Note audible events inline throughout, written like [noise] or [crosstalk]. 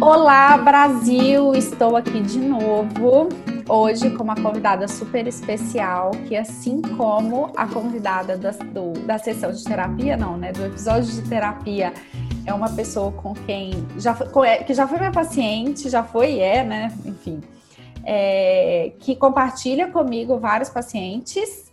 Olá, Brasil! Estou aqui de novo, hoje com uma convidada super especial, que assim como a convidada da, do, da sessão de terapia, não, né? Do episódio de terapia, é uma pessoa com quem já foi, que já foi minha paciente, já foi e é, né? Enfim, é, que compartilha comigo vários pacientes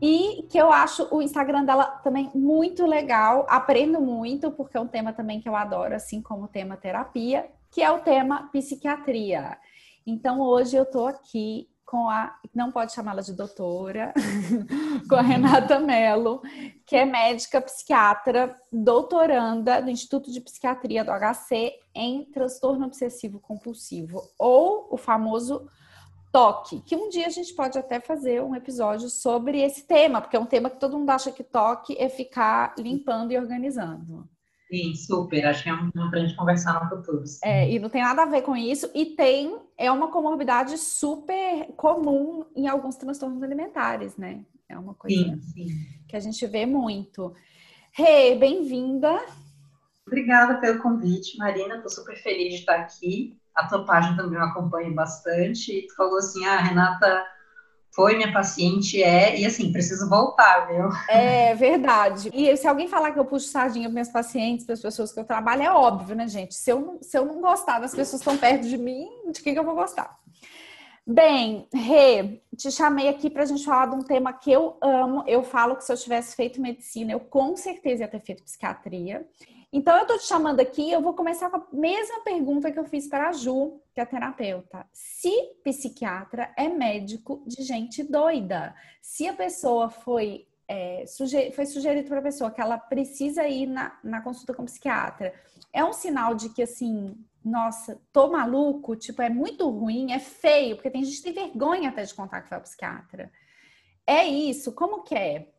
e que eu acho o Instagram dela também muito legal, aprendo muito, porque é um tema também que eu adoro, assim como o tema terapia, que é o tema psiquiatria. Então hoje eu tô aqui com a, não pode chamá-la de doutora, [laughs] com a Renata Mello, que é médica psiquiatra, doutoranda do Instituto de Psiquiatria do HC em transtorno obsessivo compulsivo, ou o famoso toque, que um dia a gente pode até fazer um episódio sobre esse tema, porque é um tema que todo mundo acha que toque é ficar limpando e organizando. Sim, super. Acho que é um tema para a gente conversar no futuro. Sim. É, e não tem nada a ver com isso. E tem, é uma comorbidade super comum em alguns transtornos alimentares, né? É uma coisa sim, sim. que a gente vê muito. Rê, hey, bem-vinda. Obrigada pelo convite, Marina. Estou super feliz de estar aqui a tua página também eu acompanho bastante, e tu falou assim, ah, Renata foi minha paciente, é, e assim, preciso voltar, viu? É verdade. E se alguém falar que eu puxo sardinha para minhas pacientes, para as pessoas que eu trabalho, é óbvio, né, gente? Se eu, se eu não gostar das pessoas que estão perto de mim, de quem que eu vou gostar? Bem, Rê, te chamei aqui para a gente falar de um tema que eu amo. Eu falo que se eu tivesse feito medicina, eu com certeza ia ter feito psiquiatria. Então, eu estou te chamando aqui, eu vou começar com a mesma pergunta que eu fiz para a Ju, que é a terapeuta. Se psiquiatra é médico de gente doida, se a pessoa foi, é, suger, foi sugerido para a pessoa que ela precisa ir na, na consulta com psiquiatra, é um sinal de que, assim, nossa, tô maluco, tipo, é muito ruim, é feio, porque tem gente que tem vergonha até de contar que foi ao psiquiatra. É isso, como que é?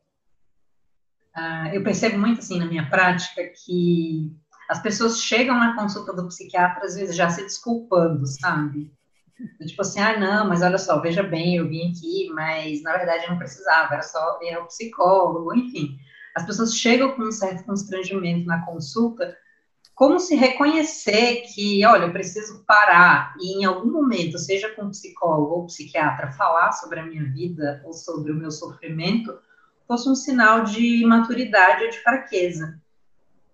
Ah, eu percebo muito assim na minha prática que as pessoas chegam na consulta do psiquiatra às vezes já se desculpando, sabe? Tipo assim, ah, não, mas olha só, veja bem, eu vim aqui, mas na verdade eu não precisava, era só ir ao psicólogo, enfim. As pessoas chegam com um certo constrangimento na consulta, como se reconhecer que, olha, eu preciso parar e em algum momento, seja com psicólogo ou psiquiatra, falar sobre a minha vida ou sobre o meu sofrimento, fosse um sinal de maturidade ou de fraqueza.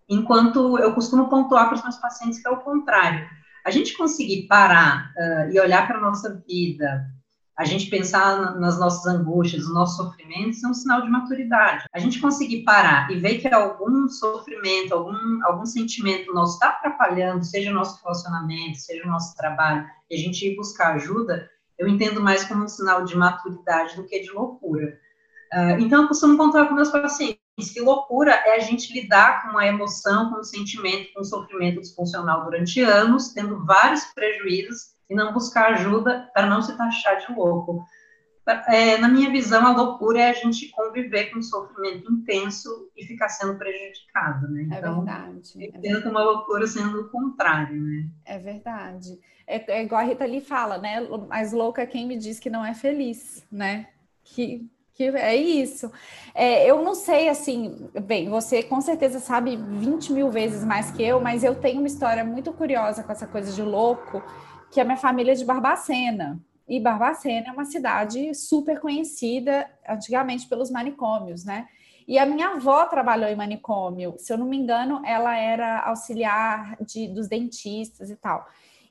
Enquanto eu costumo pontuar para os meus pacientes que é o contrário. A gente conseguir parar uh, e olhar para a nossa vida, a gente pensar nas nossas angústias, nos nossos sofrimentos, é um sinal de maturidade. A gente conseguir parar e ver que algum sofrimento, algum, algum sentimento nosso está atrapalhando, seja o nosso relacionamento, seja o nosso trabalho, e a gente ir buscar ajuda, eu entendo mais como um sinal de maturidade do que de loucura. Uh, então, eu costumo contar com meus pacientes que loucura é a gente lidar com a emoção, com o sentimento, com o sofrimento disfuncional durante anos, tendo vários prejuízos e não buscar ajuda para não se taxar de louco. É, na minha visão, a loucura é a gente conviver com um sofrimento intenso e ficar sendo prejudicado, né? É então, é verdade. Eu entendo uma loucura sendo o contrário, né? É verdade. É, é igual a Rita ali fala, né? Mais louca é quem me diz que não é feliz, né? Que que é isso. É, eu não sei, assim, bem, você com certeza sabe 20 mil vezes mais que eu, mas eu tenho uma história muito curiosa com essa coisa de louco, que a minha família é de Barbacena. E Barbacena é uma cidade super conhecida antigamente pelos manicômios, né? E a minha avó trabalhou em manicômio. Se eu não me engano, ela era auxiliar de, dos dentistas e tal.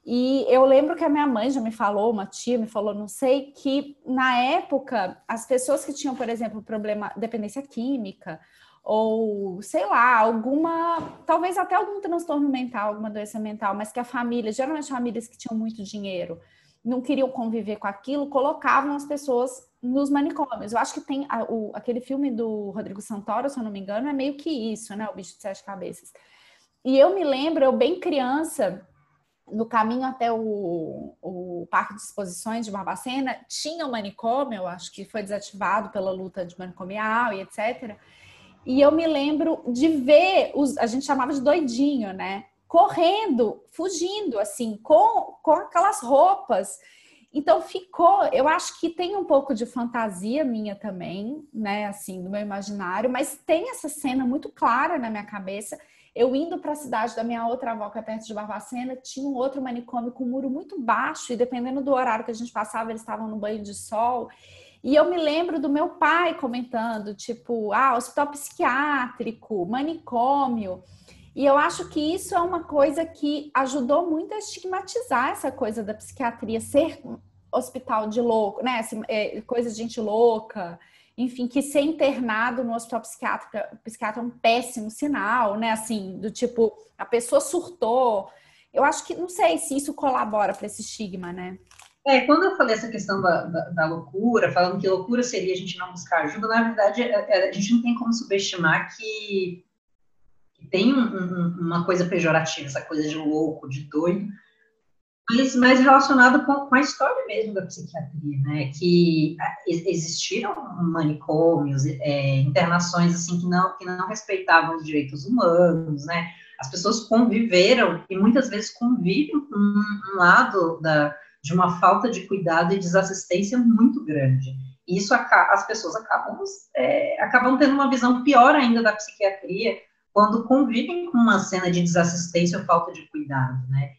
E eu lembro que a minha mãe já me falou, uma tia me falou, não sei, que na época as pessoas que tinham, por exemplo, problema dependência química ou sei lá, alguma, talvez até algum transtorno mental, alguma doença mental, mas que a família, geralmente famílias que tinham muito dinheiro, não queriam conviver com aquilo, colocavam as pessoas nos manicômios. Eu acho que tem a, o, aquele filme do Rodrigo Santoro, se eu não me engano, é meio que isso, né? O bicho de sete cabeças. E eu me lembro, eu bem criança, no caminho até o, o Parque de Exposições de Barbacena, tinha um manicômio, eu acho que foi desativado pela luta de manicomial e etc. E eu me lembro de ver, os, a gente chamava de doidinho, né? Correndo, fugindo, assim, com, com aquelas roupas. Então ficou, eu acho que tem um pouco de fantasia minha também, né? Assim, do meu imaginário, mas tem essa cena muito clara na minha cabeça Eu indo para a cidade da minha outra avó, que é perto de Barbacena, tinha um outro manicômio com um muro muito baixo, e dependendo do horário que a gente passava, eles estavam no banho de sol. E eu me lembro do meu pai comentando, tipo, ah, hospital psiquiátrico, manicômio. E eu acho que isso é uma coisa que ajudou muito a estigmatizar essa coisa da psiquiatria ser hospital de louco, né? Assim, é, coisa de gente louca, enfim, que ser internado no hospital psiquiátrico, psiquiatra é um péssimo sinal, né? Assim, do tipo, a pessoa surtou. Eu acho que, não sei se isso colabora para esse estigma, né? É, quando eu falei essa questão da, da, da, loucura, falando que loucura seria a gente não buscar ajuda, na verdade, a, é, é, a gente não tem como subestimar que, que tem um, um, uma coisa pejorativa, essa coisa de louco, de doido, mas mais relacionado com, com, a história mesmo da psiquiatria, né? Que existiram manicômios, é, internações assim que não que não respeitavam os direitos humanos, né? As pessoas conviveram e muitas vezes convivem com um, um lado da, de uma falta de cuidado e desassistência muito grande. E isso as pessoas acabam é, acabam tendo uma visão pior ainda da psiquiatria quando convivem com uma cena de desassistência ou falta de cuidado, né?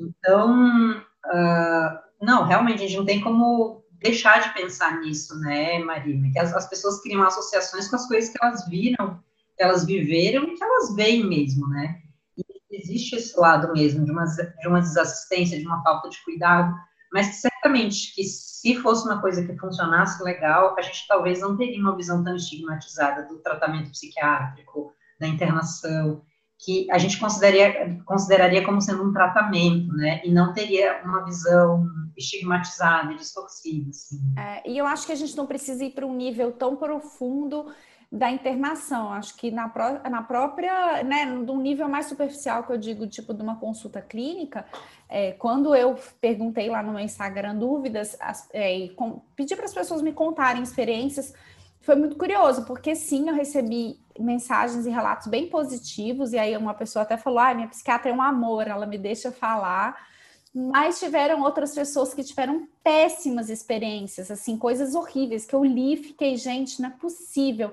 Então, uh, não, realmente a gente não tem como deixar de pensar nisso, né, Marina? Que as, as, pessoas criam associações com as coisas que elas viram, que elas viveram e que elas veem mesmo, né? E existe esse lado mesmo de uma, de uma desassistência, de uma falta de cuidado, mas certamente que se fosse uma coisa que funcionasse legal, a gente talvez não teria uma visão tão estigmatizada do tratamento psiquiátrico, da internação, que a gente consideraria, consideraria como sendo um tratamento, né? E não teria uma visão estigmatizada e distorcida. Assim. É, e eu acho que a gente não precisa ir para um nível tão profundo da internação. Acho que na, pró na própria, né, num nível mais superficial que eu digo, tipo de uma consulta clínica, é, quando eu perguntei lá no meu Instagram dúvidas, as, é, com, pedi para as pessoas me contarem experiências foi muito curioso, porque sim, eu recebi mensagens e relatos bem positivos, e aí uma pessoa até falou: ah, minha psiquiatra é um amor, ela me deixa falar. Mas tiveram outras pessoas que tiveram péssimas experiências, assim, coisas horríveis que eu li e fiquei, gente, não é possível.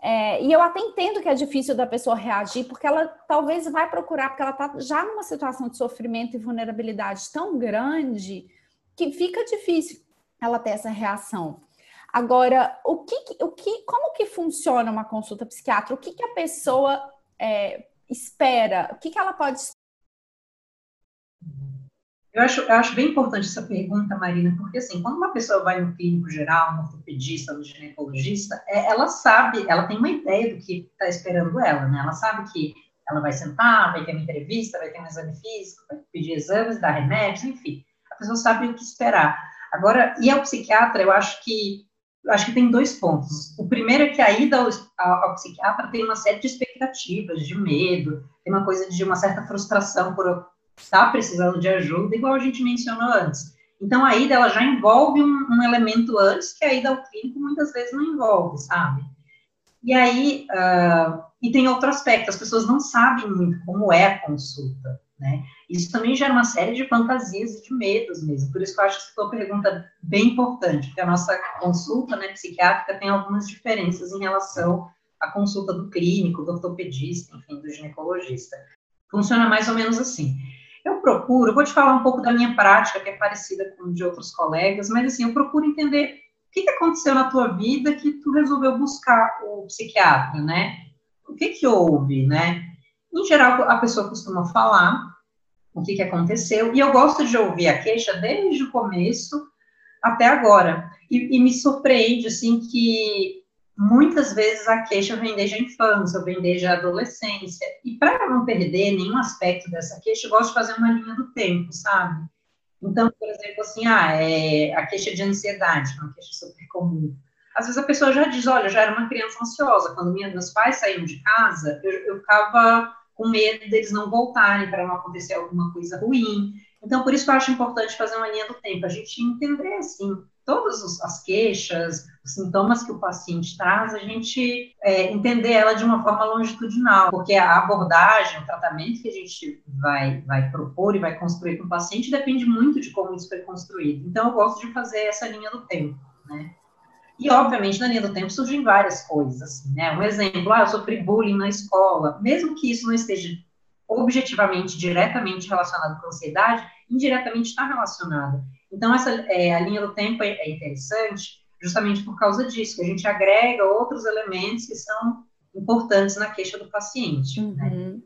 É, e eu até entendo que é difícil da pessoa reagir, porque ela talvez vai procurar, porque ela está já numa situação de sofrimento e vulnerabilidade tão grande que fica difícil ela ter essa reação. Agora, o que, o que, como que funciona uma consulta psiquiátrica? O que, que a pessoa é, espera? O que, que ela pode eu acho, eu acho bem importante essa pergunta, Marina, porque assim, quando uma pessoa vai no clínico geral, no ortopedista, no ginecologista, é, ela sabe, ela tem uma ideia do que está esperando ela, né? Ela sabe que ela vai sentar, vai ter uma entrevista, vai ter um exame físico, vai pedir exames, dar remédios, enfim. A pessoa sabe o que esperar. Agora, e ao psiquiatra, eu acho que acho que tem dois pontos. O primeiro é que a ida ao, ao, psiquiatra tem uma série de expectativas, de medo, tem uma coisa de uma certa frustração por estar precisando de ajuda, igual a gente mencionou antes. Então, a ida, ela já envolve um, um elemento antes que a ida ao clínico muitas vezes não envolve, sabe? E aí, uh, e tem outro aspecto, as pessoas não sabem muito como é a consulta. Né? Isso também gera uma série de fantasias e de medos mesmo. Por isso que eu acho que sua pergunta bem importante, porque a nossa consulta né, psiquiátrica tem algumas diferenças em relação à consulta do clínico, do ortopedista, enfim, do ginecologista. Funciona mais ou menos assim. Eu procuro, eu vou te falar um pouco da minha prática, que é parecida com de outros colegas, mas assim, eu procuro entender o que, que aconteceu na tua vida que tu resolveu buscar o psiquiatra, né? O que que houve, né? Em geral, a pessoa costuma falar o que, que aconteceu, e eu gosto de ouvir a queixa desde o começo até agora. E, e me surpreende, assim, que muitas vezes a queixa vem desde a infância, vem desde a adolescência. E para não perder nenhum aspecto dessa queixa, eu gosto de fazer uma linha do tempo, sabe? Então, por exemplo, assim, ah, é a queixa de ansiedade, uma queixa super comum. Às vezes a pessoa já diz, olha, eu já era uma criança ansiosa. Quando minha, meus pais saíram de casa, eu, eu ficava com medo deles não voltarem para não acontecer alguma coisa ruim. Então, por isso que eu acho importante fazer uma linha do tempo, a gente entender, assim, todas as queixas, os sintomas que o paciente traz, a gente é, entender ela de uma forma longitudinal, porque a abordagem, o tratamento que a gente vai, vai propor e vai construir com o paciente depende muito de como isso foi construído. Então, eu gosto de fazer essa linha do tempo, né? E, obviamente, na linha do tempo surgem várias coisas, assim, né? Um exemplo, ah, eu sofri bullying na escola. Mesmo que isso não esteja objetivamente, diretamente relacionado com a ansiedade, indiretamente está relacionado. Então, essa, é, a linha do tempo é, é interessante justamente por causa disso, que a gente agrega outros elementos que são importantes na queixa do paciente, né? uhum. né?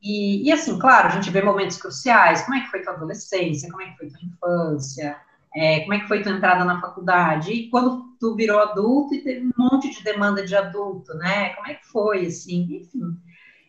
E, e, assim, claro, a gente vê momentos cruciais, como é que foi tua adolescência, como é que foi tua infância, é, como é que foi tua entrada na faculdade, e quando tu virou adulto e teve um monte de demanda de adulto, né, como é que foi, assim, enfim.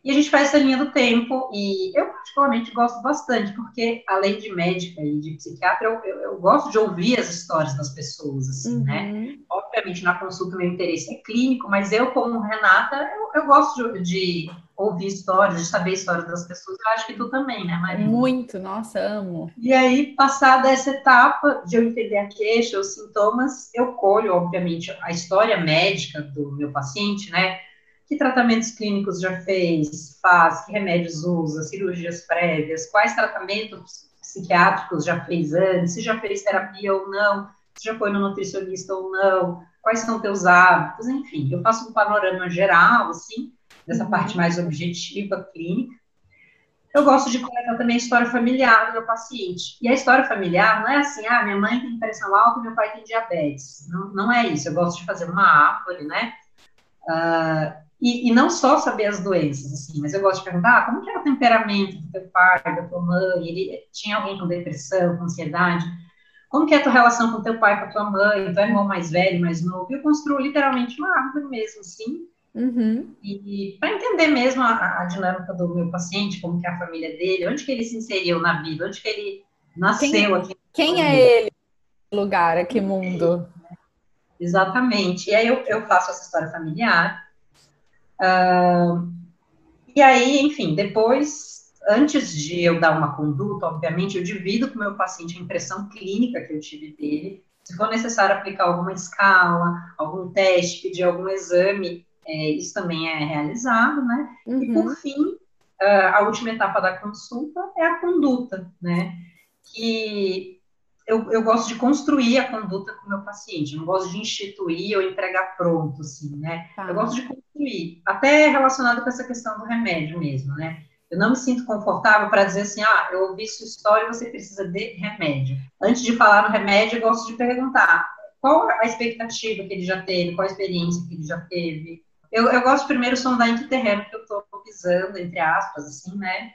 E a gente faz essa linha do tempo, e eu particularmente gosto bastante, porque além de médica e de psiquiatra, eu, eu, eu gosto de ouvir as histórias das pessoas, assim, né? uhum. né? Obviamente, na consulta, meu interesse é clínico, mas eu, como Renata, eu, eu gosto de, de ouvir histórias, de saber histórias das pessoas. Eu acho que tu também, né, Maria? Muito, nossa, amo. E aí, passada essa etapa de eu entender a queixa, os sintomas, eu colho, obviamente, a história médica do meu paciente, né? Que tratamentos clínicos já fez, faz, que remédios usa, cirurgias prévias, quais tratamentos psiquiátricos já fez antes, se já fez terapia ou não, se já foi no nutricionista ou não, quais são teus hábitos, enfim, eu faço um panorama geral, assim, dessa uhum. parte mais objetiva, clínica. Eu gosto de coletar também a história familiar do meu paciente. E a história familiar não é assim, ah, minha mãe tem pressão alta e meu pai tem diabetes. Não, não é isso. Eu gosto de fazer uma árvore, né? Uh, e, e, não só saber as doenças, assim, mas eu gosto de perguntar ah, como que era o temperamento do teu pai, da tua mãe, ele tinha alguém com depressão, com ansiedade, como que é a tua relação com teu pai, com a tua mãe, teu irmão mais velho, mais novo, eu construo literalmente uma árvore mesmo, assim, Uhum. E para entender mesmo a, a, dinâmica do meu paciente, como que é a família dele, onde que ele se inseriu na vida, onde que ele nasceu quem, aqui. Quem é ele? Lugar, a que mundo? Exatamente. E aí eu, eu faço essa história familiar. Uh, e aí, enfim, depois, antes de eu dar uma conduta, obviamente, eu divido com o meu paciente a impressão clínica que eu tive dele. Se for necessário aplicar alguma escala, algum teste, pedir algum exame, é, isso também é realizado, né? Uhum. E por fim, a última etapa da consulta é a conduta, né? Que eu, eu gosto de construir a conduta com o meu paciente, não gosto de instituir ou entregar pronto, assim, né? Tá. Eu gosto de construir, até relacionado com essa questão do remédio mesmo, né? Eu não me sinto confortável para dizer assim, ah, eu ouvi sua história e você precisa de remédio. Antes de falar no remédio, eu gosto de perguntar qual a expectativa que ele já teve, qual a experiência que ele já teve, eu, eu gosto primeiro sondar em que terreno que eu estou pisando, entre aspas, assim, né?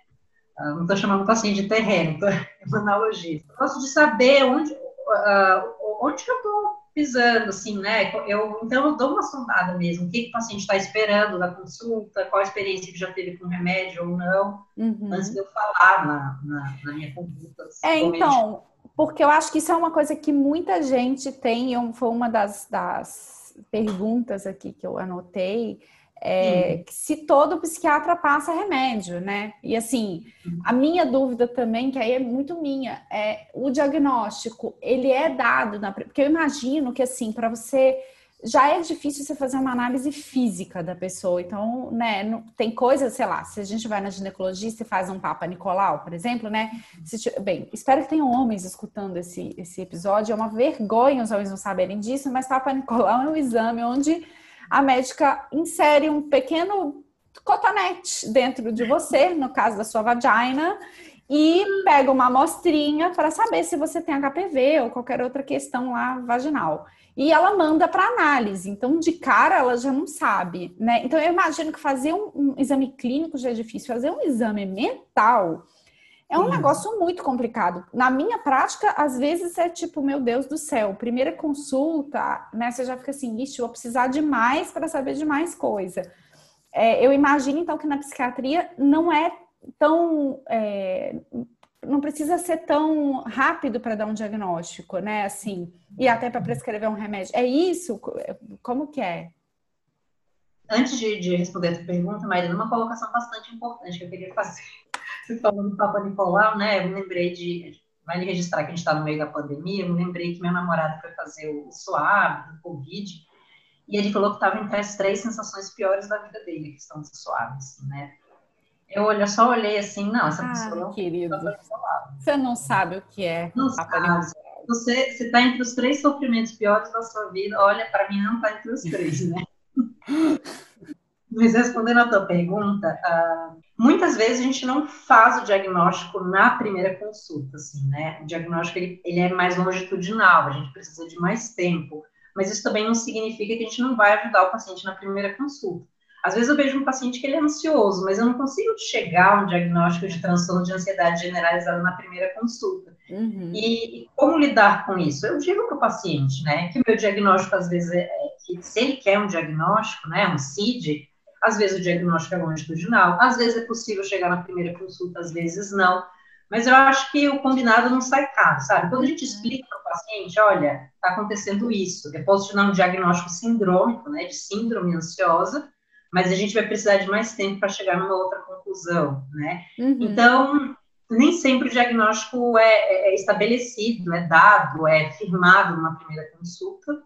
Uh, não estou chamando o paciente de terreno, tô, [laughs] é uma analogia. Eu gosto de saber onde, uh, onde que eu estou pisando, assim, né? Eu, então, eu dou uma sondada mesmo. O que, que o paciente está esperando da consulta, qual a experiência que já teve com remédio ou não, uhum. antes de eu falar na, na, na minha conduta. É, então, porque eu acho que isso é uma coisa que muita gente tem, foi uma das, das perguntas aqui que eu anotei. É, hum. se todo psiquiatra passa remédio, né? E assim, a minha dúvida também, que aí é muito minha, é o diagnóstico, ele é dado na. Porque eu imagino que assim, para você já é difícil você fazer uma análise física da pessoa. Então, né, tem coisas, sei lá, se a gente vai na ginecologista e faz um Papa Nicolau, por exemplo, né? Se, bem, espero que tenham homens escutando esse, esse episódio. É uma vergonha os homens não saberem disso, mas Papa Nicolau é um exame onde a médica insere um pequeno cotonete dentro de você, no caso da sua vagina, e pega uma amostrinha para saber se você tem HPV ou qualquer outra questão lá vaginal e ela manda para análise. Então, de cara, ela já não sabe, né? Então, eu imagino que fazer um, um exame clínico já é difícil, fazer um exame mental é um negócio muito complicado. Na minha prática, às vezes é tipo, meu Deus do céu, primeira consulta, né? Você já fica assim, ixi, vou precisar de mais para saber de mais coisa. É, eu imagino, então, que na psiquiatria não é tão. É, não precisa ser tão rápido para dar um diagnóstico, né? Assim, e até para prescrever um remédio. É isso? Como que é? Antes de, de responder essa pergunta, Maria, uma colocação bastante importante que eu queria fazer. Você falou do Papa Nicolau, né? Eu me lembrei de. Vai registrar que a gente está no meio da pandemia. Eu me lembrei que meu namorado foi fazer o suave do Covid. E ele falou que estava entre as três sensações piores da vida dele, do suave, assim, né? Eu olho, só olhei assim, não, essa pessoa não querido. Você não sabe o que é. Não sabe. você está entre os três sofrimentos piores da sua vida. Olha, para mim não está entre os três, né? [laughs] Mas respondendo a tua pergunta, uh, muitas vezes a gente não faz o diagnóstico na primeira consulta, assim, né? O diagnóstico ele, ele é mais longitudinal, a gente precisa de mais tempo. Mas isso também não significa que a gente não vai ajudar o paciente na primeira consulta. Às vezes eu vejo um paciente que ele é ansioso, mas eu não consigo chegar a um diagnóstico de transtorno de ansiedade generalizado na primeira consulta. Uhum. E, e, como lidar com isso? Eu digo para o paciente, né, que o meu diagnóstico às vezes é, é que se ele quer um diagnóstico, né, um CID, às vezes o diagnóstico é longitudinal, às vezes é possível chegar na primeira consulta, às vezes não. Mas eu acho que o combinado não sai caro, sabe? Quando a gente explica para o paciente, olha, está acontecendo isso, eu posso te dar um diagnóstico sindrômico, né, de síndrome ansiosa, mas a gente vai precisar de mais tempo para chegar numa outra conclusão, né? Uhum. Então, nem sempre o diagnóstico é, é, é, estabelecido, é dado, é firmado numa primeira consulta.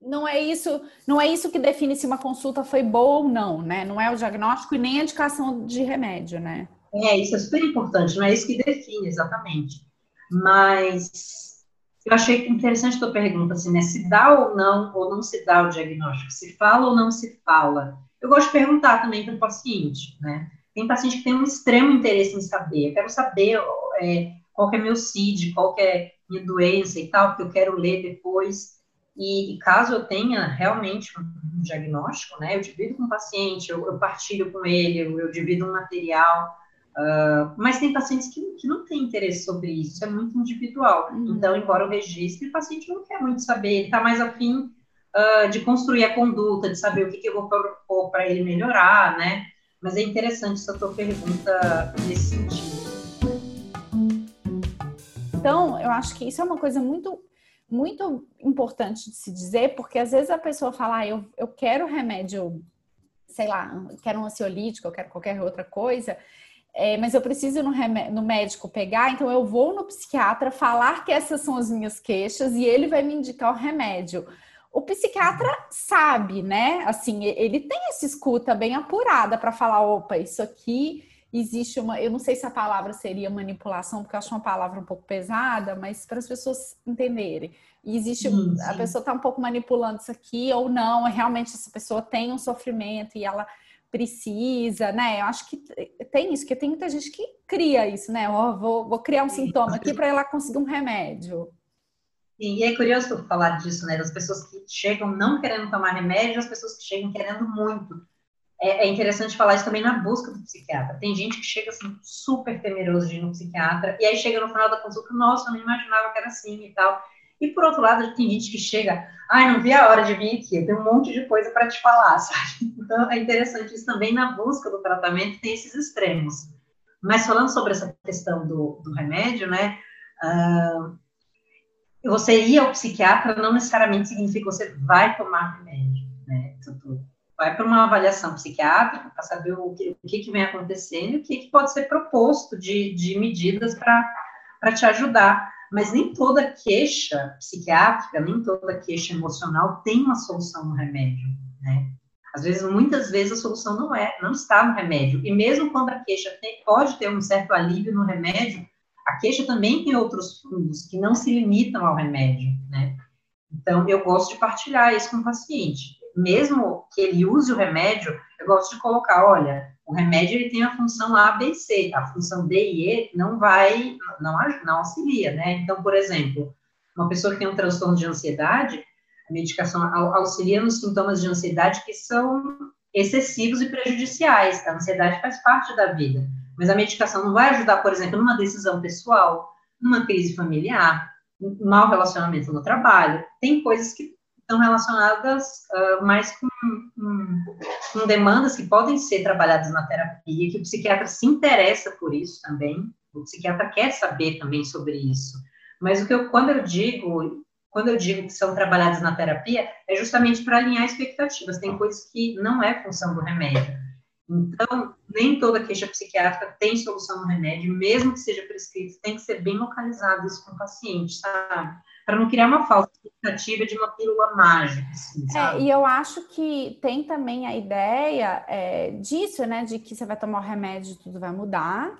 Não é isso, não é isso que define se uma consulta foi boa ou não, né? Não é o diagnóstico e nem a indicação de remédio, né? É, isso é super importante, não é isso que define exatamente. Mas eu achei interessante a tua pergunta, assim, né? Se dá ou não, ou não se dá o diagnóstico, se fala ou não se fala. Eu gosto de perguntar também para o paciente, né? Tem paciente que tem um extremo interesse em saber. Eu quero saber é, qual é meu CID, qual é minha doença e tal, porque eu quero ler depois. E, e caso eu tenha realmente um, diagnóstico, né? Eu divido com o paciente, eu, eu partilho com ele, eu, eu divido um material. Uh, mas tem pacientes que, que não têm interesse sobre isso, isso é muito individual. Uhum. Então, embora eu registre, o paciente não quer muito saber, ele está mais afim uh, de construir a conduta, de saber o que, que eu vou propor para ele melhorar, né? Mas é interessante essa tua pergunta nesse sentido. Então, eu acho que isso é uma coisa muito muito importante de se dizer, porque às vezes a pessoa fala, ah, eu, eu quero remédio, sei lá, quero um ansiolítico, eu quero qualquer outra coisa, é, mas eu preciso no, no, médico pegar, então eu vou no psiquiatra falar que essas são as minhas queixas e ele vai me indicar o remédio o psiquiatra sabe, né? Assim, ele tem essa escuta bem apurada para falar, opa, isso aqui existe uma, eu não sei se a palavra seria manipulação, porque eu acho uma palavra um pouco pesada, mas para as pessoas entenderem. Existe, sim, sim. a pessoa está um pouco manipulando isso aqui ou não, realmente essa pessoa tem um sofrimento e ela precisa, né? Eu acho que tem isso, que tem muita gente que cria isso, né? Oh, vou, vou criar um sintoma aqui [laughs] para ela conseguir um remédio. E é curioso falar disso, né? Das pessoas que chegam não querendo tomar remédio, as pessoas que chegam querendo muito. É, é, interessante falar isso também na busca do psiquiatra. Tem gente que chega assim, super temeroso de ir no psiquiatra, e aí chega no final da consulta, nossa, eu não imaginava que era assim e tal. E por outro lado, tem gente que chega, ai, não vi a hora de vir aqui, tenho um monte de coisa para te falar, [laughs] sabe? Então é interessante isso também na busca do tratamento, tem esses extremos. Mas falando sobre essa questão do, do remédio, né? Uh, você ir ao psiquiatra não necessariamente significa que você vai tomar remédio, né? vai para uma avaliação psiquiátrica para saber o que, o que, vem acontecendo e o que, que pode ser proposto de, de medidas para te ajudar. Mas nem toda queixa psiquiátrica, nem toda queixa emocional tem uma solução no remédio, né? Às vezes, muitas vezes, a solução não é, não está no remédio. E mesmo quando a queixa tem, pode ter um certo alívio no remédio, a queixa também tem outros fundos que não se limitam ao remédio, né? Então, eu gosto de partilhar isso com o paciente. Mesmo que ele use o remédio, eu gosto de colocar, olha, o remédio ele tem a função A, B e C, a função D e E não vai, não, não auxilia, né? Então, por exemplo, uma pessoa que tem um transtorno de ansiedade, a medicação auxilia nos sintomas de ansiedade que são excessivos e prejudiciais. A ansiedade faz parte da vida. Mas a medicação não vai ajudar, por exemplo, numa decisão pessoal, numa crise familiar, mau relacionamento no trabalho. Tem coisas que estão relacionadas uh, mais com, com, com, demandas que podem ser trabalhadas na terapia, que o psiquiatra se interessa por isso também. O psiquiatra quer saber também sobre isso. Mas o que eu, quando eu digo, quando eu digo que são trabalhadas na terapia, é justamente para alinhar expectativas. Tem coisas que não é função do remédio. Então, nem toda queixa psiquiátrica tem solução no remédio, mesmo que seja prescrito, tem que ser bem localizado isso com o paciente, sabe? Para não criar uma falsa expectativa de uma pílula mágica. Assim, é, e eu acho que tem também a ideia é, disso, né? De que você vai tomar o remédio e tudo vai mudar.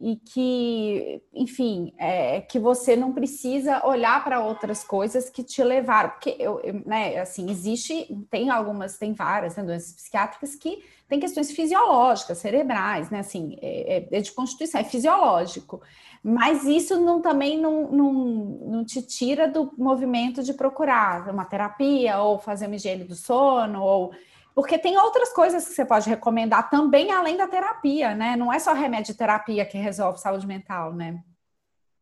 E que, enfim, é, que você não precisa olhar para outras coisas que te levaram, porque eu, eu, né, assim, existe, tem algumas, tem várias né, doenças psiquiátricas que têm questões fisiológicas, cerebrais, né, assim, é, é, é de constituição, é fisiológico, mas isso não, também não, não, não te tira do movimento de procurar uma terapia, ou fazer uma higiene do sono, ou porque tem outras coisas que você pode recomendar também além da terapia, né? Não é só remédio de terapia que resolve saúde mental, né?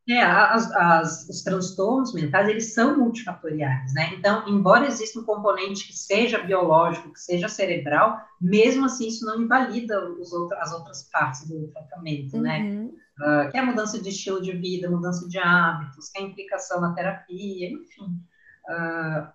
É, as, as, os transtornos mentais, eles são multifatoriais, né? Então, embora exista um componente que seja biológico, que seja cerebral, mesmo assim isso não invalida outros, as outras partes do tratamento, né? uhum. né? Uh, que é a mudança de estilo de vida, mudança de hábitos, que é a implicação na terapia, enfim. Uh,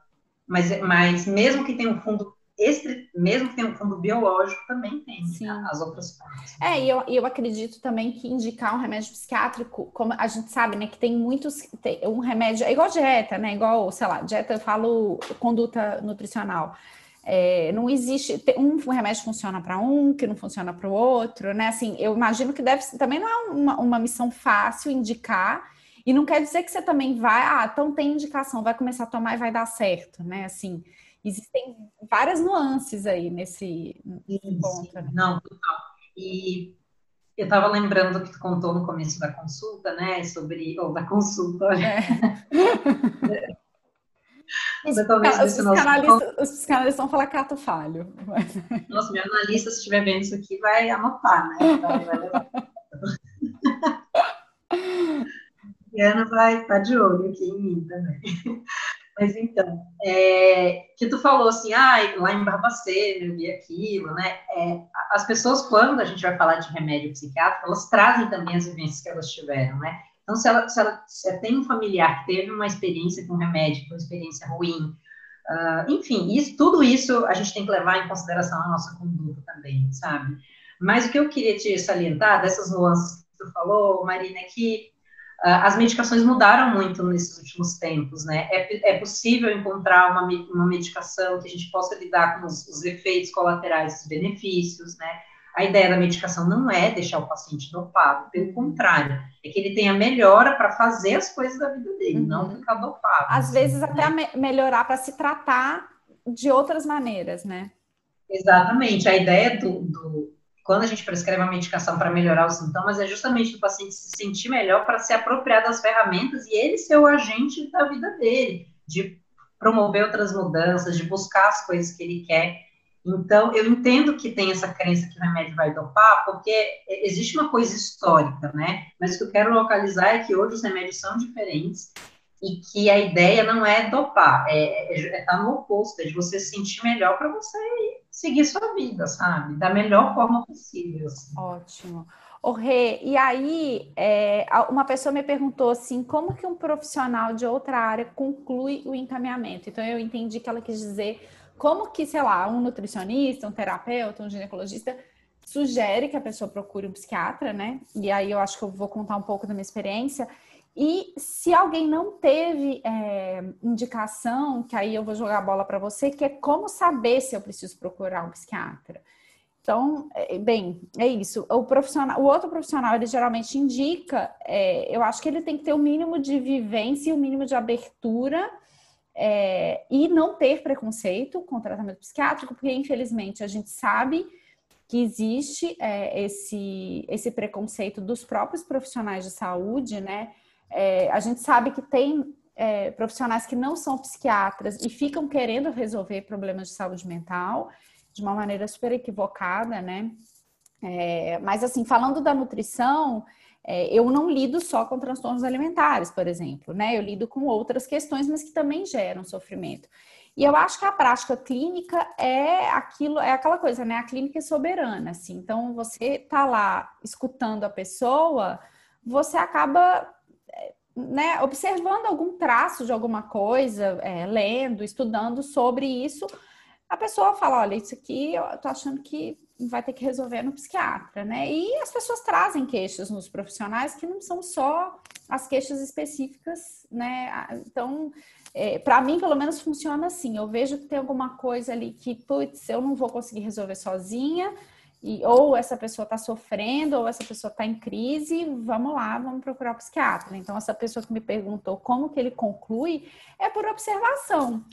mas, mas mesmo que tenha um fundo esse, mesmo que tenha um fundo biológico, também tem Sim. as outras partes. É, e eu, eu acredito também que indicar um remédio psiquiátrico, como a gente sabe, né, que tem muitos, tem um remédio, é igual dieta, né, igual, sei lá, dieta eu falo conduta nutricional. É, não existe um remédio funciona para um que não funciona para o outro, né? Assim, eu imagino que deve também não é uma, uma missão fácil indicar, e não quer dizer que você também vai, ah, então tem indicação, vai começar a tomar e vai dar certo, né? Assim, existem várias nuances aí nesse, nesse ponto. Né? Não, total. E eu estava lembrando do que tu contou no começo da consulta, né? Sobre. Ou da consulta. É. [laughs] Os, os, psicanalistas, os psicanalistas vão falar cato falho. [laughs] Nossa, meu analista, se estiver vendo isso aqui, vai anotar, né? Vai, vai levar. [laughs] e Ana vai estar de olho aqui em mim também. Mas então, é, que tu falou assim, ah, lá em Barbacena eu vi aquilo, né? É, as pessoas, quando a gente vai falar de remédio psiquiátrico, elas trazem também as vivências que elas tiveram, né? Então, se ela, se ela, se tem um familiar que teve uma experiência com remédio, uma experiência ruim, uh, enfim, isso, tudo isso a gente tem que levar em consideração na nossa conduta também, sabe? Mas o que eu queria te salientar dessas nuances que tu falou, Marina, é que as medicações mudaram muito nesses últimos tempos, né? É, é possível encontrar uma, uma medicação que a gente possa lidar com os, os efeitos colaterais, os benefícios, né? A ideia da medicação não é deixar o paciente dopado, pelo contrário, é que ele tenha melhora para fazer as coisas da vida dele, uhum. não ficar dopado. Às assim, vezes né? até me melhorar para se tratar de outras maneiras, né? Exatamente. A ideia do, do quando a gente prescreve uma medicação para melhorar os sintomas, é justamente o paciente se sentir melhor para se apropriar das ferramentas e ele ser o agente da vida dele, de promover outras mudanças, de buscar as coisas que ele quer. Então, eu entendo que tem essa crença que o remédio vai dopar, porque existe uma coisa histórica, né? Mas o que eu quero localizar é que hoje os remédios são diferentes e que a ideia não é dopar, é estar é, é tá no oposto, é de você se sentir melhor para você seguir sua vida, sabe? Da melhor forma possível. Assim. Ótimo. O Rê, e aí é, uma pessoa me perguntou assim, como que um profissional de outra área conclui o encaminhamento? Então eu entendi que ela quis dizer como que, sei lá, um nutricionista, um terapeuta, um ginecologista sugere que a pessoa procure um psiquiatra, né? E aí eu acho que eu vou contar um pouco da minha experiência. E se alguém não teve é, indicação, que aí eu vou jogar a bola para você, que é como saber se eu preciso procurar um psiquiatra. Então, é, bem, é isso. O profissional, o outro profissional, ele geralmente indica, é, eu acho que ele tem que ter o um mínimo de vivência o um mínimo de abertura é, e não ter preconceito com o tratamento psiquiátrico, porque infelizmente a gente sabe que existe é, esse, esse preconceito dos próprios profissionais de saúde, né? É, a gente sabe que tem é, profissionais que não são psiquiatras e ficam querendo resolver problemas de saúde mental de uma maneira super equivocada, né? É, mas assim, falando da nutrição, é, eu não lido só com transtornos alimentares, por exemplo, né? Eu lido com outras questões, mas que também geram sofrimento. E eu acho que a prática clínica é aquilo, é aquela coisa, né? A clínica é soberana, assim. Então, você tá lá escutando a pessoa, você acaba né, observando algum traço de alguma coisa, é, lendo, estudando sobre isso, a pessoa fala, olha, isso aqui eu tô achando que vai ter que resolver no psiquiatra, né? E as pessoas trazem queixas nos profissionais que não são só as queixas específicas, né? Então, é, para mim, pelo menos, funciona assim. Eu vejo que tem alguma coisa ali que, putz, eu não vou conseguir resolver sozinha, e ou essa pessoa está sofrendo, ou essa pessoa está em crise, vamos lá, vamos procurar o psiquiatra. Então, essa pessoa que me perguntou como que ele conclui é por observação.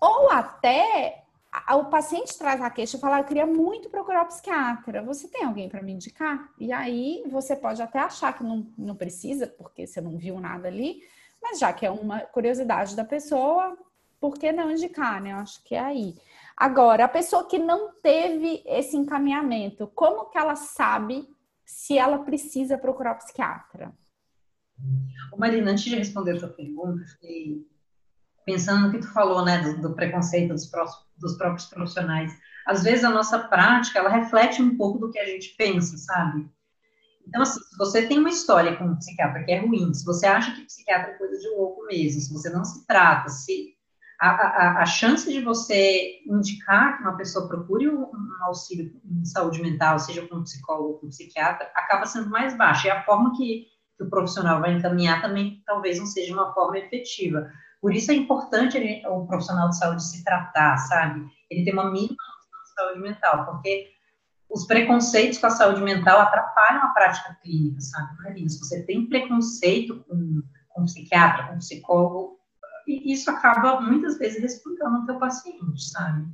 Ou até o paciente traz a queixa e fala: Eu queria muito procurar o psiquiatra. Você tem alguém para me indicar? E aí você pode até achar que não, não precisa, porque você não viu nada ali, mas já que é uma curiosidade da pessoa, por que não indicar, né? Eu acho que é aí. Agora, a pessoa que não teve esse encaminhamento, como que ela sabe se ela precisa procurar o psiquiatra? Marina, antes de responder a tua pergunta, fiquei pensando no que tu falou, né, do, do preconceito dos, pró dos, próprios profissionais. Às vezes a nossa prática, ela reflete um pouco do que a gente pensa, sabe? Então, assim, se você tem uma história com um psiquiatra que é ruim, se você acha que psiquiatra é coisa de louco mesmo, se você não se trata, se a, a, a, chance de você indicar que uma pessoa procure um, um, auxílio em saúde mental, seja com um psicólogo ou com um psiquiatra, acaba sendo mais baixa. E a forma que, que, o profissional vai encaminhar também talvez não seja uma forma efetiva. Por isso é importante ele, o profissional de saúde se tratar, sabe? Ele ter uma mínima de saúde mental, porque os preconceitos com a saúde mental atrapalham a prática clínica, sabe? Se você tem preconceito com, com psiquiatra, com psicólogo, e isso acaba muitas vezes respingando no teu paciente, sabe?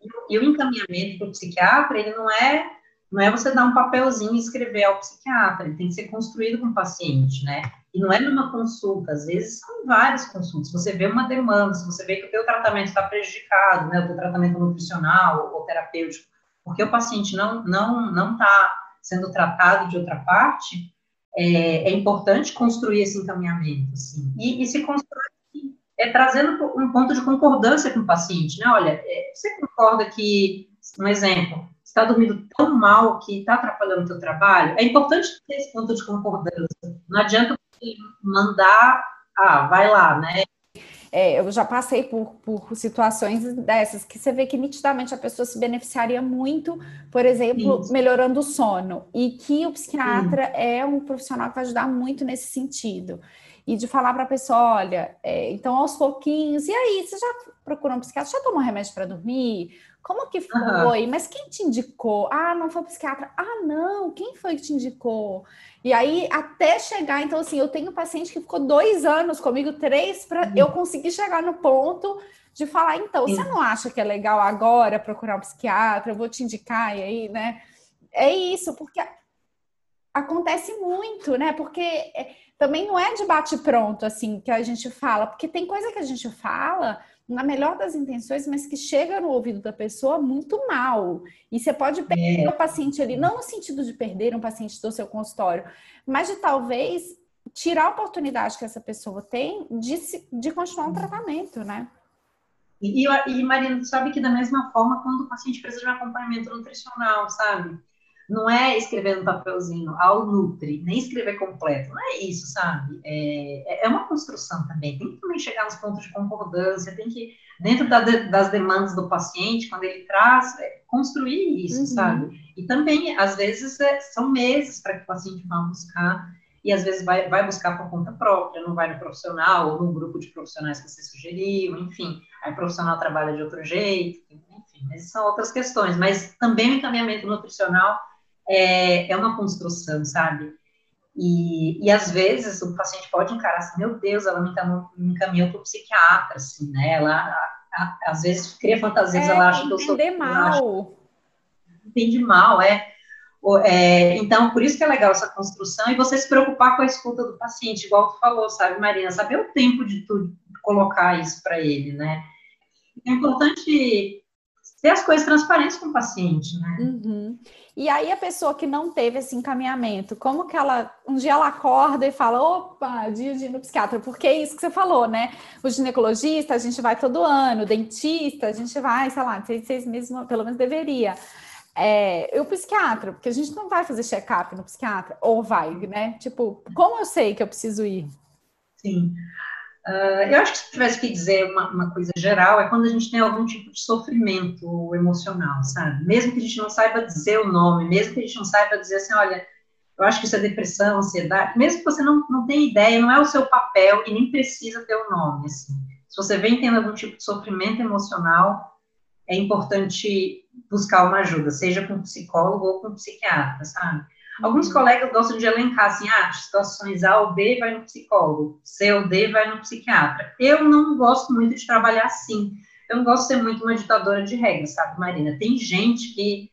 E, e o encaminhamento para o psiquiatra, ele não é não é você dar um papelzinho e escrever ao psiquiatra, ele tem que ser construído com o paciente, né? E não é numa consulta, às vezes são várias consultas. Você vê uma demanda, se você vê que o teu tratamento está prejudicado, né, o teu tratamento nutricional ou terapêutico, porque o paciente não não não está sendo tratado de outra parte, é, é, importante construir esse encaminhamento, assim. E, e se constrói é, trazendo um ponto de concordância com o paciente, né? Olha, é, você concorda que, um exemplo, está dormindo tão mal que está atrapalhando o seu trabalho? É importante ter esse ponto de concordância. Não adianta mandar, ah, vai lá, né? É, eu já passei por, por situações dessas que você vê que nitidamente a pessoa se beneficiaria muito, por exemplo, melhorando o sono, e que o psiquiatra Sim. é um profissional que vai ajudar muito nesse sentido e de falar para a pessoa, olha, é, então aos pouquinhos, e aí, você já procurou um psiquiatra? Já tomou remédio para dormir? Como que foi? Uhum. Mas quem te indicou? Ah, não foi o psiquiatra. Ah, não, quem foi que te indicou? E aí, até chegar, então, assim, eu tenho paciente que ficou dois anos comigo, três, para uhum. eu conseguir chegar no ponto de falar, então, você não acha que é legal agora procurar um psiquiatra? Eu vou te indicar, e aí, né? É isso, porque acontece muito, né? Porque é, também não é de bate-pronto, assim, que a gente fala, porque tem coisa que a gente fala na melhor das intenções, mas que chega no ouvido da pessoa muito mal. E você pode perder é. o paciente ali, não no sentido de perder um paciente do seu consultório, mas de talvez tirar a oportunidade que essa pessoa tem de, se, de continuar um tratamento, né? E, e Marina, sabe que da mesma forma, quando o paciente precisa de um acompanhamento nutricional, sabe? Não é escrever no papelzinho ao Nutri, nem escrever completo, não é isso, sabe? É, é uma construção também, tem que também chegar nos pontos de concordância, tem que, dentro da, das demandas do paciente, quando ele traz, é, construir isso, uhum. sabe? E também, às vezes, é, são meses para que o paciente vá buscar, e às vezes vai, vai buscar por conta própria, não vai no profissional, ou no grupo de profissionais que você sugeriu, enfim, aí o profissional trabalha de outro jeito, enfim, mas são outras questões, mas também o encaminhamento nutricional é, é uma construção, sabe? E, e às vezes o paciente pode encarar assim, meu Deus, ela me encaminhou para o psiquiatra, assim, né? Ela, a, a, às vezes, cria fantasias, é, ela acha que eu sou... Entender mal. Entende mal, é. é. Então, por isso que é legal essa construção e você se preocupar com a escuta do paciente, igual tu falou, sabe, Marina? Saber o tempo de tu colocar isso para ele, né? É importante ter as coisas transparentes com o paciente, né? Uhum. E aí a pessoa que não teve esse encaminhamento, como que ela, um dia ela acorda e fala, opa, dia de ir no psiquiatra, porque é isso que você falou, né? O ginecologista a gente vai todo ano, o dentista a gente vai, sei lá, seis, seis meses, pelo menos deveria. É, o psiquiatra, porque a gente não vai fazer check-up no psiquiatra, ou vai, né? Tipo, como eu sei que eu preciso ir? Sim. Uh, eu acho que se tivesse que dizer uma, uma, coisa geral, é quando a gente tem algum tipo de sofrimento emocional, sabe? Mesmo que a gente não saiba dizer o nome, mesmo que a gente não saiba dizer assim, olha, eu acho que isso é depressão, ansiedade, mesmo que você não, não tenha ideia, não é o seu papel e nem precisa ter o nome, assim. Se você vem tendo algum tipo de sofrimento emocional, é importante buscar uma ajuda, seja com psicólogo ou com psiquiatra, sabe? Alguns colegas gostam de elencar assim, ah, situações A ou B vai no psicólogo, C ou D vai no psiquiatra. Eu não gosto muito de trabalhar assim. Eu não gosto de ser muito uma ditadora de regras, sabe, Marina? Tem gente que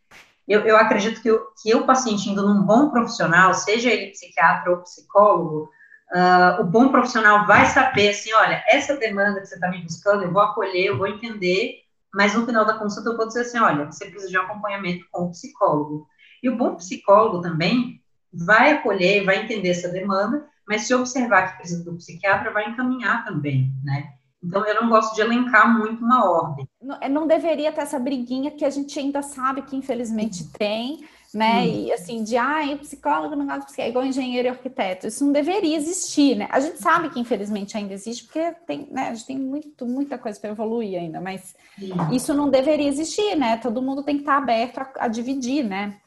eu, eu acredito que, eu, que o paciente indo num bom profissional, seja ele psiquiatra ou psicólogo, uh, o bom profissional vai saber assim, olha, essa demanda que você está me buscando, eu vou acolher, eu vou entender, mas no final da consulta eu vou dizer assim, olha, você precisa de um acompanhamento com o psicólogo. E o bom psicólogo também vai acolher, vai entender essa demanda, mas se observar que precisa do psiquiatra, vai encaminhar também, né? Então, eu não gosto de elencar muito uma ordem. Não, é, não deveria ter essa briguinha que a gente ainda sabe que infelizmente tem, né? E assim, de ah, psicólogo não gosta de psicólogo, é igual engenheiro e arquiteto. Isso não deveria existir, né? A gente sabe que infelizmente ainda existe, porque tem, né, a gente tem muito, muita coisa para evoluir ainda, mas Sim. isso não deveria existir, né? Todo mundo tem que estar aberto a, a dividir, né?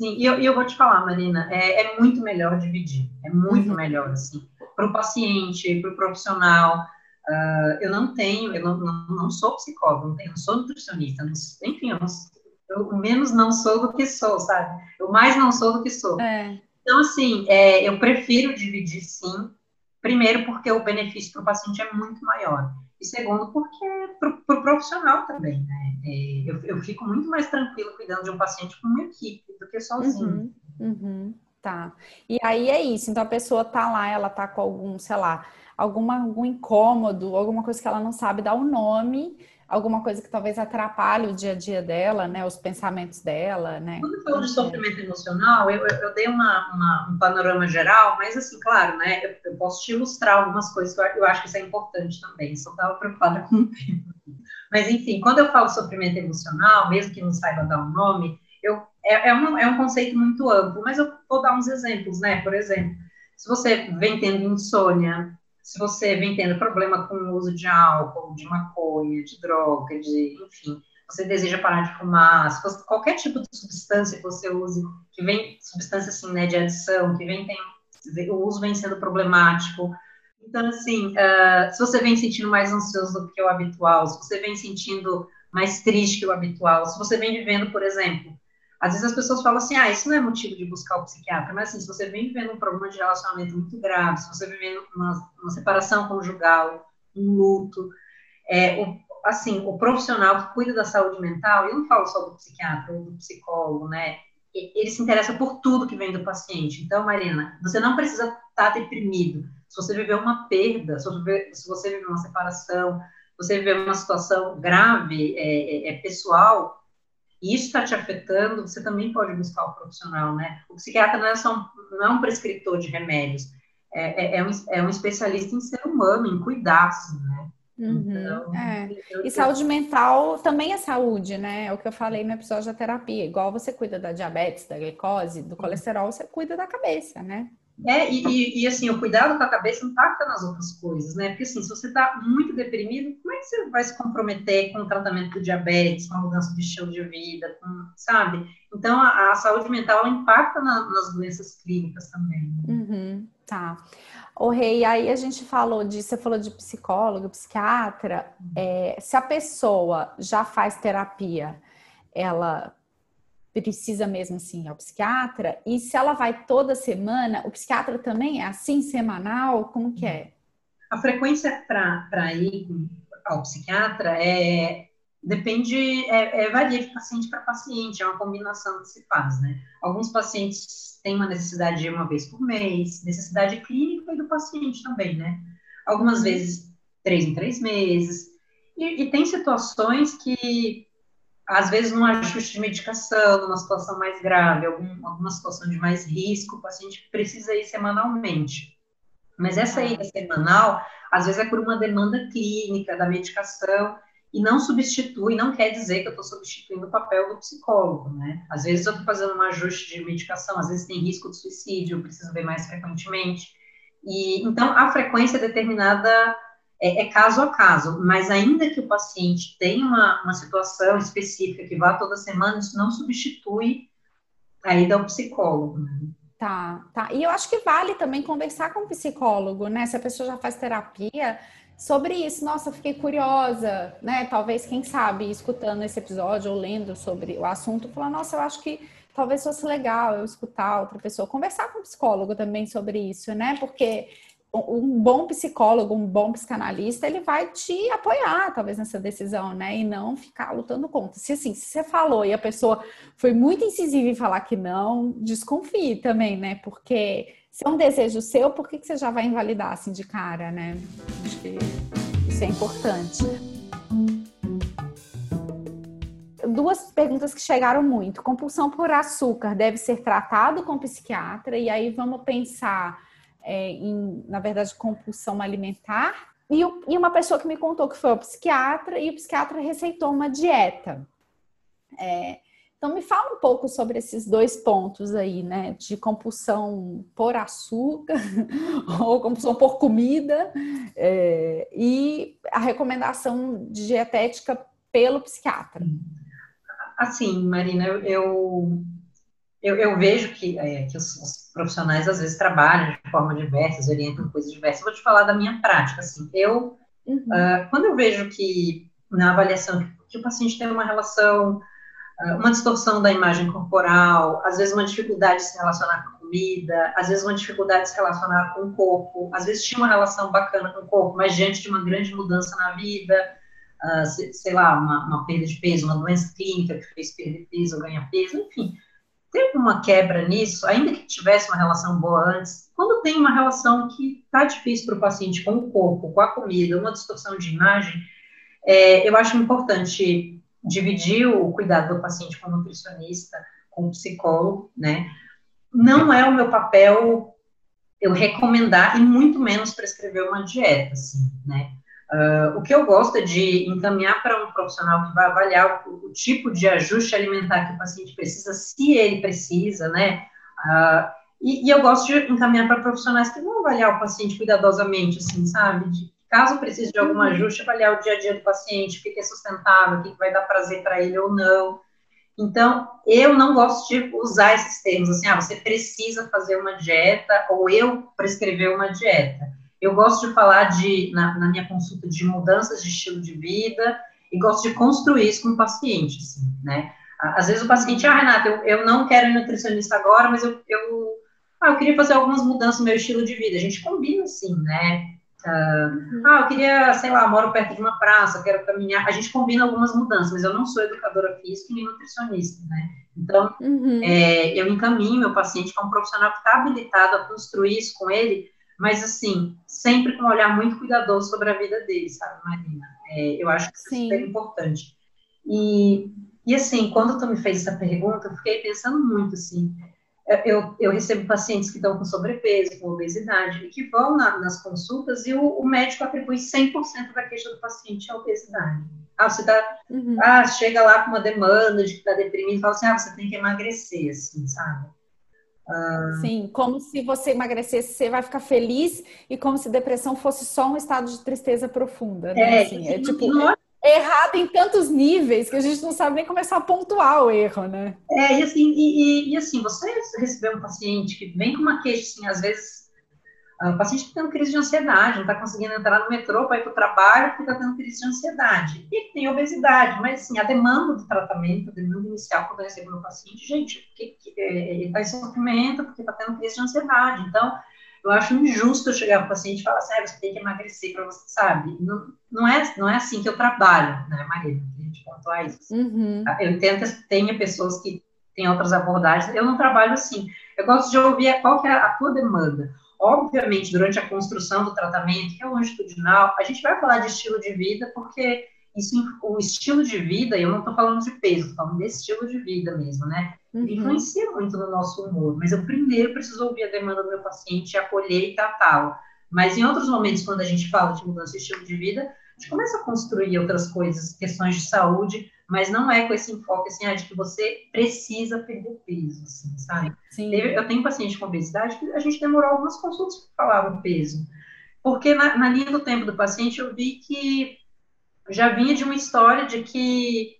Sim, e eu, eu vou te falar, Marina, é, é muito melhor dividir, é muito uhum. melhor, assim, para o paciente, para o profissional. Uh, eu não tenho, eu não, não, não sou psicóloga, não, tenho, não sou nutricionista, não, enfim, eu, não, eu, menos não sou do que sou, sabe? Eu mais não sou do que sou. É. Então, assim, é, eu prefiro dividir sim, primeiro porque o benefício para o paciente é muito maior, e segundo porque para o pro profissional também, né? É, eu, eu fico muito mais tranquilo cuidando de um paciente com uma equipe do que sozinho. Uhum, uhum, tá. E aí é isso, então a pessoa tá lá, ela tá com algum, sei lá, alguma, algum incômodo, alguma coisa que ela não sabe dar o um nome, alguma coisa que talvez atrapalhe o dia a dia dela, né, os pensamentos dela, né? Quando falo de sofrimento emocional, eu, eu dei uma, uma, um panorama geral, mas assim, claro, né, eu, eu, posso te ilustrar algumas coisas que eu, eu acho que isso é importante também, só estava preocupada com o tempo. Mas enfim, quando eu falo sofrimento emocional, mesmo que não saiba dar um nome, eu, é, é, um, é um conceito muito amplo, mas eu vou dar uns exemplos, né, por exemplo, se você vem tendo insônia, se você vem tendo problema com o uso de álcool, de maconha, de droga, de, enfim, você deseja parar de fumar, se você, qualquer tipo de substância que você use, que vem, substância assim, né, de adição, que vem, tem, o uso vem sendo problemático. Então, assim, uh, se você vem sentindo mais ansioso do que o habitual, se você vem sentindo mais triste que o habitual, se você vem vivendo, por exemplo, às vezes as pessoas falam assim, ah, isso não é motivo de buscar o psiquiatra, mas assim, se você vem vivendo um problema de relacionamento muito grave, se você vem vivendo uma, uma separação conjugal, um luto, é, o, assim, o profissional que cuida da saúde mental, eu não falo só do psiquiatra ou do psicólogo, né, ele se interessa por tudo que vem do paciente. Então, Marina, você não precisa estar deprimido. Se você viveu uma perda, se você, viveu uma separação, se você viveu uma situação grave, é, é, é pessoal, e isso está te afetando, você também pode buscar o profissional, né? O psiquiatra não é, só um, não é um prescritor de remédios, é, é, é, um, é um especialista em ser humano, em cuidar-se, né? Uhum, então, é. E saúde mental também é saúde, né? É o que eu falei no episódio da terapia. Igual você cuida da diabetes, da glicose, do colesterol, você cuida da cabeça, né? É, e, e, e, assim, o cuidado com a cabeça impacta nas outras coisas, né? Porque assim, se você está muito deprimido, como é que você vai se comprometer com o tratamento do diabetes, com a mudança de estilo de vida, com, sabe? Então, a, a saúde mental impacta na, nas doenças clínicas também. Uhum, tá. O Rei, aí a gente falou de, você falou de psicólogo, psiquiatra, é, se a pessoa já faz terapia, ela precisa mesmo assim ao psiquiatra? E se ela vai toda semana, o psiquiatra também é assim, semanal? Como que é? A frequência para ir ao psiquiatra é depende, é, é, varia de paciente para paciente, é uma combinação que se faz, né? Alguns pacientes têm uma necessidade de uma vez por mês, necessidade clínica e do paciente também, né? Algumas uhum. vezes três em três meses. E, e tem situações que às vezes num ajuste de medicação, numa situação mais grave, algum, alguma situação de mais risco, o paciente precisa ir semanalmente. Mas essa ida semanal, às vezes é por uma demanda clínica da medicação, e não substitui, não quer dizer que eu estou substituindo o papel do psicólogo, né? Às vezes eu estou fazendo um ajuste de medicação, às vezes tem risco de suicídio, eu preciso ver mais frequentemente. E então a frequência é determinada é, é, caso a caso, mas ainda que o paciente tenha uma, uma situação específica que vá toda semana, isso não substitui a ida ao psicólogo. Né? Tá, tá. E eu acho que vale também conversar com o psicólogo, né? Se a pessoa já faz terapia, sobre isso. Nossa, fiquei curiosa, né? Talvez, quem sabe, escutando esse episódio ou lendo sobre o assunto, falar, nossa, eu acho que talvez fosse legal eu escutar outra pessoa, conversar com um psicólogo também sobre isso, né? Porque um bom psicólogo, um bom psicanalista, ele vai te apoiar, talvez, nessa decisão, né? E não ficar lutando contra. Se assim, se você falou e a pessoa foi muito incisiva em falar que não, desconfie também, né? Porque se é um desejo seu, por que, que você já vai invalidar assim de cara, né? Acho que isso é importante. Duas perguntas que chegaram muito. Compulsão por açúcar deve ser tratado com psiquiatra, e aí vamos pensar é, em, na verdade, compulsão alimentar. E, e uma pessoa que me contou que foi o psiquiatra e o psiquiatra receitou uma dieta. É, então, me fala um pouco sobre esses dois pontos aí, né? De compulsão por açúcar [laughs] ou compulsão por comida é, e a recomendação de dietética pelo psiquiatra. Assim, Marina, eu, eu, eu vejo que, é, que os, os, profissionais às vezes trabalham de forma diversa, orientam coisas diversas. Vou te falar da minha prática. Assim, eu, uhum. uh, quando eu vejo que na avaliação que o paciente tem uma relação, uh, uma distorção da imagem corporal, às vezes uma dificuldade de se relacionar com a comida, às vezes uma dificuldade de se relacionar com o corpo, às vezes tinha uma relação bacana com o corpo, mas diante de uma grande mudança na vida, uh, sei lá, uma, uma perda de peso, uma doença clínica que fez perder peso ou ganhar peso, enfim teve uma quebra nisso, ainda que tivesse uma relação boa antes, quando tem uma relação que está difícil para o paciente com o corpo, com a comida, uma distorção de imagem, é, eu acho importante dividir o cuidado do paciente com o nutricionista, com o psicólogo, né? Não é o meu papel eu recomendar e muito menos prescrever uma dieta, assim, né? Uh, o que eu gosto é de encaminhar para um profissional que vai avaliar o, o, tipo de ajuste alimentar que o paciente precisa, se ele precisa, né? Uh, e, e, eu gosto de encaminhar para profissionais que vão avaliar o paciente cuidadosamente, assim, sabe? De, caso precise de algum uhum. ajuste, avaliar o dia a dia do paciente, o que é sustentável, o que vai dar prazer para ele ou não. Então, eu não gosto de usar esses termos, assim, ah, você precisa fazer uma dieta, ou eu prescrever uma dieta eu gosto de falar de, na, na, minha consulta de mudanças de estilo de vida e gosto de construir isso com o paciente, assim, né? Às vezes o paciente, ah, Renata, eu, eu não quero ir nutricionista agora, mas eu, eu, ah, eu queria fazer algumas mudanças no meu estilo de vida. A gente combina assim, né? Uh, ah, eu queria, sei lá, moro perto de uma praça, quero caminhar. A gente combina algumas mudanças, mas eu não sou educadora física nem nutricionista, né? Então, uhum. é, eu encaminho meu paciente para um profissional que está habilitado a construir isso com ele mas assim, sempre com um olhar muito cuidadoso sobre a vida dele, sabe, Marina? É, eu acho que isso Sim. é super importante. E, e assim, quando tu me fez essa pergunta, eu fiquei pensando muito, assim, eu, eu recebo pacientes que estão com sobrepeso, com obesidade, e que vão na, nas consultas e o, o, médico atribui 100% da queixa do paciente à obesidade. Ah, você tá, uhum. ah, chega lá com uma demanda de que está deprimido e fala assim, ah, você tem que emagrecer, assim, sabe? Ah. Sim, como se você emagrecesse, você vai ficar feliz e como se depressão fosse só um estado de tristeza profunda, né? É, assim, é tipo não... é errado em tantos níveis que a gente não sabe nem começar a pontuar o erro, né? É, e assim, e, e, e assim, você receber um paciente que vem com uma queixa, assim, às vezes o paciente está tendo crise de ansiedade, não está conseguindo entrar no metrô para ir para o trabalho porque está tendo crise de ansiedade. E tem obesidade, mas assim, a demanda do tratamento, a demanda inicial quando eu recebo meu paciente, gente, que, que, é, ele está em sofrimento porque está tendo crise de ansiedade. Então, eu acho injusto chegar para o paciente e falar assim, ah, você tem que emagrecer para você, sabe? Não, não, é, não é assim que eu trabalho, né, Maria? A gente pontuar isso. Uhum. Eu tento, tenha pessoas que têm outras abordagens, eu não trabalho assim. Eu gosto de ouvir qual que é a tua demanda. Obviamente, durante a construção do tratamento, que é longitudinal, a gente vai falar de estilo de vida, porque isso, o estilo de vida, eu não estou falando de peso, estou falando de estilo de vida mesmo, né? Uhum. Influencia muito no nosso humor, mas eu primeiro preciso ouvir a demanda do meu paciente, acolher e tratá-lo. Mas em outros momentos, quando a gente fala de mudança de estilo de vida, a gente começa a construir outras coisas, questões de saúde, mas não é com esse enfoque assim, ah, de que você precisa perder peso, assim, sabe? Sim. Eu tenho paciente com obesidade que a gente demorou algumas consultas para falar o peso, porque na, na, linha do tempo do paciente eu vi que já vinha de uma história de que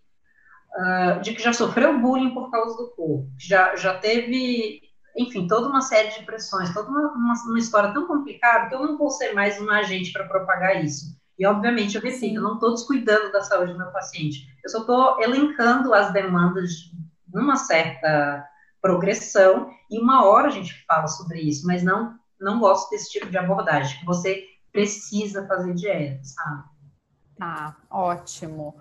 uh, de que já sofreu bullying por causa do corpo, já já teve enfim, toda uma série de pressões, toda uma, uma, uma história tão complicada que eu não vou ser mais um agente para propagar isso. E, obviamente, eu Sim. eu não estou descuidando da saúde do meu paciente. Eu só estou elencando as demandas numa certa progressão, e uma hora a gente fala sobre isso, mas não, não gosto desse tipo de abordagem, que você precisa fazer dieta, sabe? Ah, ótimo.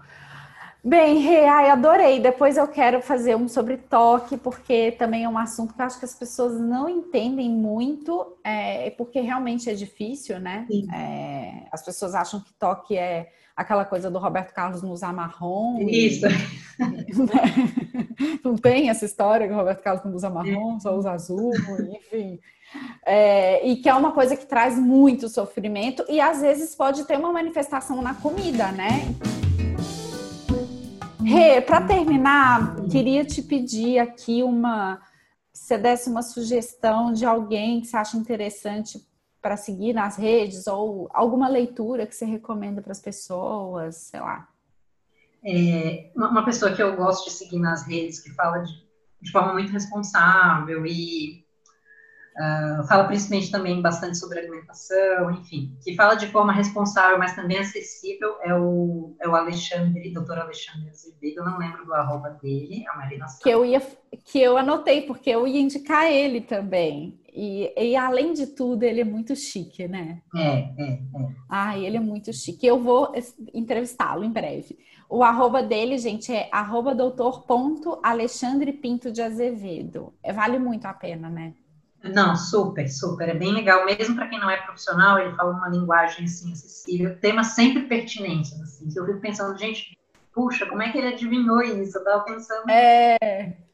Bem, Rê, ai, adorei. Depois eu quero fazer um sobre toque, porque também é um assunto que eu acho que as pessoas não entendem muito, é, porque realmente é difícil, né? É, as pessoas acham que toque é aquela coisa do Roberto Carlos nos usar marrom. Isso. E, [laughs] não tem essa história que o Roberto Carlos não usa marrom, só usa azul, enfim. É, e que é uma coisa que traz muito sofrimento e às vezes pode ter uma manifestação na comida, né? Rê, para terminar, queria te pedir aqui uma. Se você desse uma sugestão de alguém que você acha interessante para seguir nas redes, ou alguma leitura que você recomenda para as pessoas, sei lá. É, uma pessoa que eu gosto de seguir nas redes, que fala de, de forma muito responsável e Uh, fala principalmente também bastante sobre alimentação, enfim, que fala de forma responsável, mas também acessível, é o, é o Alexandre, doutor Alexandre Azevedo, eu não lembro do arroba dele, a Marina sabe. Que eu, ia, que eu anotei, porque eu ia indicar ele também, e, e além de tudo, ele é muito chique, né? É, é, é. Ah, ele é muito chique, eu vou entrevistá-lo em breve. O arroba dele, gente, é arroba doutor ponto Alexandre Pinto de Azevedo, é, vale muito a pena, né? Não, super, super. É bem legal. Mesmo para quem não é profissional, ele fala uma linguagem assim, acessível. Tema sempre pertinente. Assim. Eu fico pensando, gente, puxa, como é que ele adivinhou isso? Eu estava pensando. É,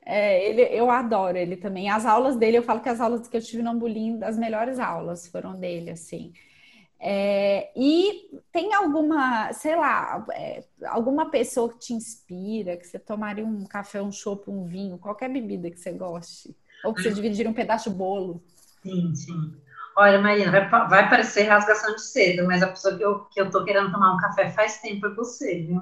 é ele, eu adoro ele também. As aulas dele, eu falo que as aulas que eu tive no Ambulim, as melhores aulas foram dele, assim. É, e tem alguma, sei lá, é, alguma pessoa que te inspira, que você tomaria um café, um chopp, um vinho, qualquer bebida que você goste? Ou que vocês dividiram um pedaço de bolo. Sim, sim. Olha, Marina, vai, vai parecer rasgação de cedo, mas a pessoa que eu, que eu tô querendo tomar um café faz tempo é você, viu?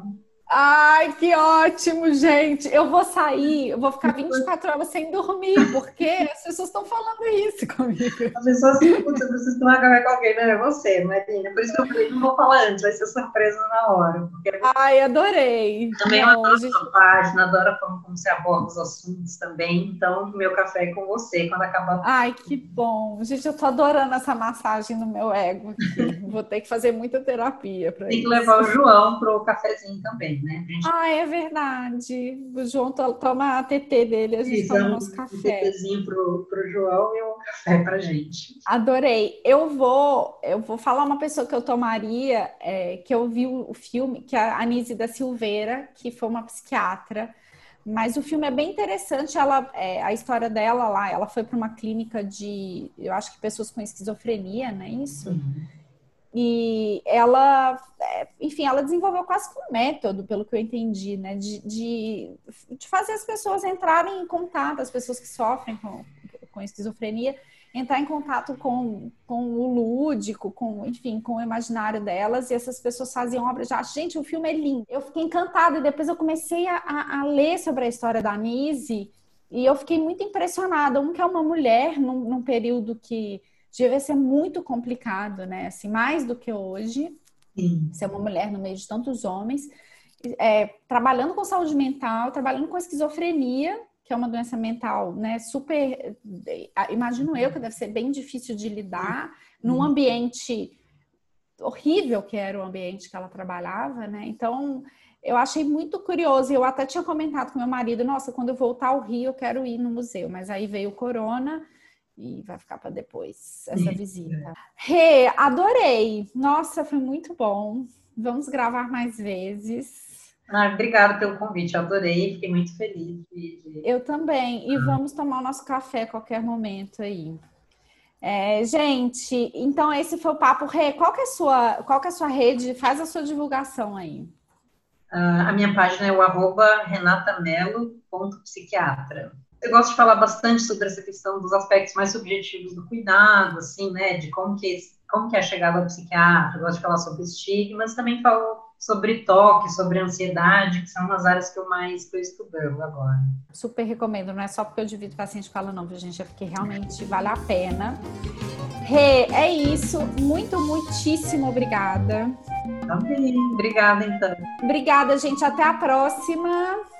Ai, que ótimo, gente. Eu vou sair, eu vou ficar 24 horas sem dormir, porque as pessoas estão falando isso comigo. As pessoas se putz, vocês estão acabar com alguém, não é você, Marina. Por isso que eu falei, não vou falar antes, vai ser surpresa na hora. Porque... Ai, adorei. Também eu adoro gente... a sua página, adoro a forma como você aborda os assuntos também. Então, meu café é com você quando acabar. Ai, que bom. Gente, eu tô adorando essa massagem no meu ego aqui. vou ter que fazer muita terapia para isso. Tem que levar o João pro cafezinho também né? Gente... Ah, é verdade. O João toma a TT dele, a gente Isso, toma nosso café. Um TTzinho pro, pro João e um café pra gente. Adorei. Eu vou, eu vou falar uma pessoa que eu tomaria, é, que eu vi o filme, que é a Anise da Silveira, que foi uma psiquiatra. Mas o filme é bem interessante. Ela, é, a história dela lá, ela foi para uma clínica de, eu acho que pessoas com esquizofrenia, não é isso? Uhum. E ela, é, enfim, ela desenvolveu quase um método, pelo que eu entendi, né? De, de, de, fazer as pessoas entrarem em contato, as pessoas que sofrem com, com esquizofrenia, entrar em contato com, com o lúdico, com, enfim, com o imaginário delas, e essas pessoas faziam obras de arte. Gente, o filme é lindo. Eu fiquei encantada, e depois eu comecei a, a, ler sobre a história da Anise, e eu fiquei muito impressionada. Um que é uma mulher num, num período que devia ser muito complicado, né? Assim, mais do que hoje, Sim. ser uma mulher no meio de tantos homens, é, trabalhando com saúde mental, trabalhando com esquizofrenia, que é uma doença mental, né? Super, imagino eu que deve ser bem difícil de lidar num ambiente horrível que era o ambiente que ela trabalhava, né? Então, eu achei muito curioso. Eu até tinha comentado com meu marido, nossa, quando eu voltar ao Rio, eu quero ir no museu. Mas aí veio o corona e vai ficar para depois essa visita. Rê, adorei. Nossa, foi muito bom. Vamos gravar mais vezes. Ah, obrigada pelo convite, adorei, fiquei muito feliz. De... Eu também. E vamos tomar o nosso café a qualquer momento aí. É, gente, então esse foi o papo. Rê, qual que é a sua, qual que é a sua rede? Faz a sua divulgação aí. Uh, a minha página é o arroba renatamelo.psiquiatra eu gosto de falar bastante sobre essa questão dos aspectos mais subjetivos do cuidado, assim, né, de como que, como que é a chegada ao psiquiatra, eu gosto de falar sobre estigmas, também falo sobre toque, sobre ansiedade, que são as áreas que eu mais estou estudando agora. Super recomendo, não é só porque eu divido paciente fala não, gente, é porque realmente vale a pena. Rê, é isso. Muito, muitíssimo obrigada. Também. Obrigada, então. Obrigada, gente. Até a próxima.